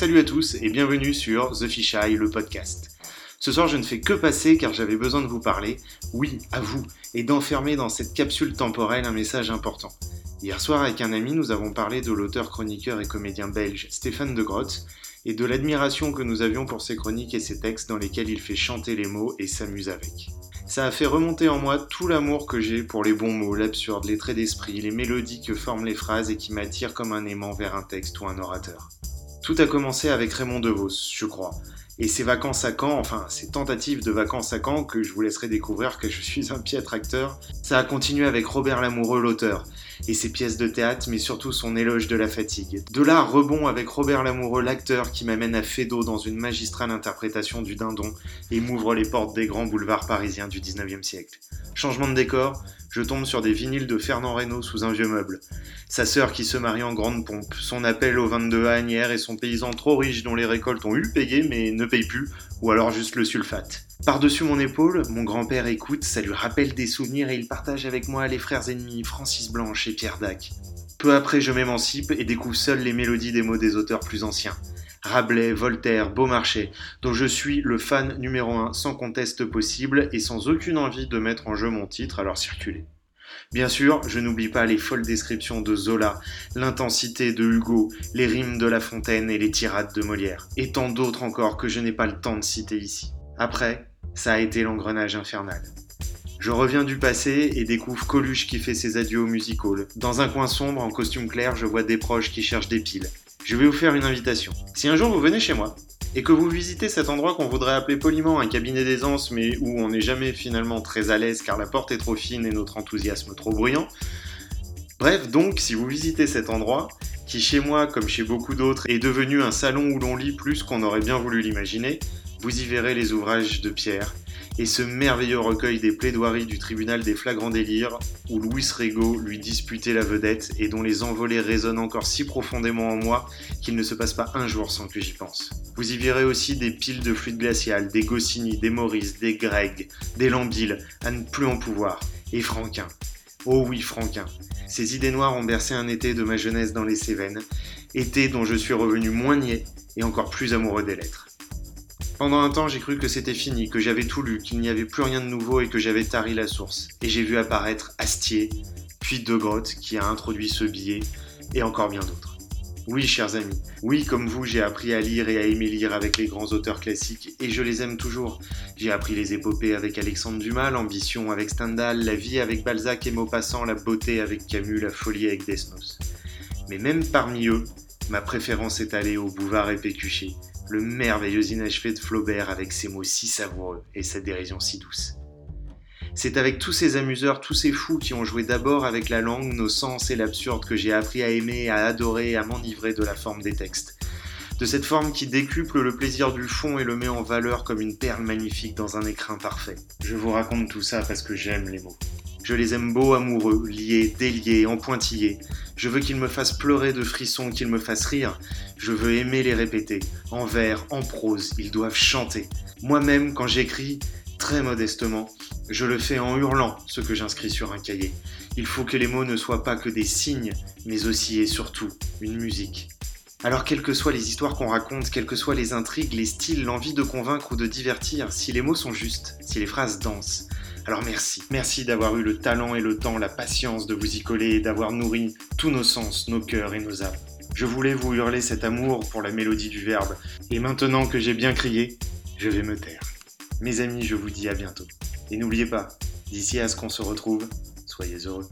Salut à tous et bienvenue sur The Fisheye, le podcast. Ce soir, je ne fais que passer car j'avais besoin de vous parler, oui, à vous, et d'enfermer dans cette capsule temporelle un message important. Hier soir, avec un ami, nous avons parlé de l'auteur, chroniqueur et comédien belge Stéphane de Grotte et de l'admiration que nous avions pour ses chroniques et ses textes dans lesquels il fait chanter les mots et s'amuse avec. Ça a fait remonter en moi tout l'amour que j'ai pour les bons mots, l'absurde, les traits d'esprit, les mélodies que forment les phrases et qui m'attirent comme un aimant vers un texte ou un orateur. Tout a commencé avec Raymond DeVos, je crois. Et ses vacances à Caen, enfin ses tentatives de vacances à Caen, que je vous laisserai découvrir que je suis un piètre acteur, ça a continué avec Robert Lamoureux, l'auteur, et ses pièces de théâtre, mais surtout son éloge de la fatigue. De là, rebond avec Robert Lamoureux, l'acteur, qui m'amène à Fédo dans une magistrale interprétation du dindon et m'ouvre les portes des grands boulevards parisiens du 19e siècle. Changement de décor, je tombe sur des vinyles de Fernand Reynaud sous un vieux meuble. Sa sœur qui se marie en grande pompe, son appel au 22 à Agnières et son paysan trop riche dont les récoltes ont eu payé mais ne paye plus, ou alors juste le sulfate. Par-dessus mon épaule, mon grand-père écoute, ça lui rappelle des souvenirs et il partage avec moi les frères ennemis Francis Blanche et Pierre Dac. Peu après, je m'émancipe et découvre seul les mélodies des mots des auteurs plus anciens. Rabelais, Voltaire, Beaumarchais, dont je suis le fan numéro un sans conteste possible et sans aucune envie de mettre en jeu mon titre à leur circuler. Bien sûr, je n'oublie pas les folles descriptions de Zola, l'intensité de Hugo, les rimes de La Fontaine et les tirades de Molière, et tant d'autres encore que je n'ai pas le temps de citer ici. Après, ça a été l'engrenage infernal. Je reviens du passé et découvre Coluche qui fait ses adieux au music hall. Dans un coin sombre, en costume clair, je vois des proches qui cherchent des piles. Je vais vous faire une invitation. Si un jour vous venez chez moi, et que vous visitez cet endroit qu'on voudrait appeler poliment un cabinet d'aisance, mais où on n'est jamais finalement très à l'aise car la porte est trop fine et notre enthousiasme trop bruyant. Bref, donc, si vous visitez cet endroit, qui chez moi, comme chez beaucoup d'autres, est devenu un salon où l'on lit plus qu'on aurait bien voulu l'imaginer, vous y verrez les ouvrages de Pierre et ce merveilleux recueil des plaidoiries du tribunal des flagrants délires où Louis Rego lui disputait la vedette et dont les envolées résonnent encore si profondément en moi qu'il ne se passe pas un jour sans que j'y pense. Vous y verrez aussi des piles de fluide glacial, des Goscinny, des Maurice, des Greg, des Lambil, à ne plus en pouvoir, et Franquin. Oh oui, Franquin. Ces idées noires ont bercé un été de ma jeunesse dans les Cévennes, été dont je suis revenu moins niais et encore plus amoureux des lettres. Pendant un temps, j'ai cru que c'était fini, que j'avais tout lu, qu'il n'y avait plus rien de nouveau et que j'avais tari la source. Et j'ai vu apparaître Astier, puis De Grotte qui a introduit ce billet, et encore bien d'autres. Oui, chers amis, oui, comme vous, j'ai appris à lire et à aimer lire avec les grands auteurs classiques, et je les aime toujours. J'ai appris les épopées avec Alexandre Dumas, l'ambition avec Stendhal, la vie avec Balzac et Maupassant, la beauté avec Camus, la folie avec Desnos. Mais même parmi eux, ma préférence est allée au Bouvard et Pécuchet, le merveilleux inachevé de Flaubert avec ses mots si savoureux et sa dérision si douce. C'est avec tous ces amuseurs, tous ces fous qui ont joué d'abord avec la langue, nos sens et l'absurde que j'ai appris à aimer, à adorer, à m'enivrer de la forme des textes. De cette forme qui décuple le plaisir du fond et le met en valeur comme une perle magnifique dans un écrin parfait. Je vous raconte tout ça parce que j'aime les mots. Je les aime beaux, amoureux, liés, déliés, en pointillés. Je veux qu'ils me fassent pleurer de frissons, qu'ils me fassent rire. Je veux aimer les répéter. En vers, en prose, ils doivent chanter. Moi-même, quand j'écris, très modestement, je le fais en hurlant ce que j'inscris sur un cahier. Il faut que les mots ne soient pas que des signes, mais aussi et surtout une musique. Alors quelles que soient les histoires qu'on raconte, quelles que soient les intrigues, les styles, l'envie de convaincre ou de divertir, si les mots sont justes, si les phrases dansent, alors merci, merci d'avoir eu le talent et le temps, la patience de vous y coller et d'avoir nourri tous nos sens, nos cœurs et nos âmes. Je voulais vous hurler cet amour pour la mélodie du verbe, et maintenant que j'ai bien crié, je vais me taire. Mes amis, je vous dis à bientôt. Et n'oubliez pas, d'ici à ce qu'on se retrouve, soyez heureux.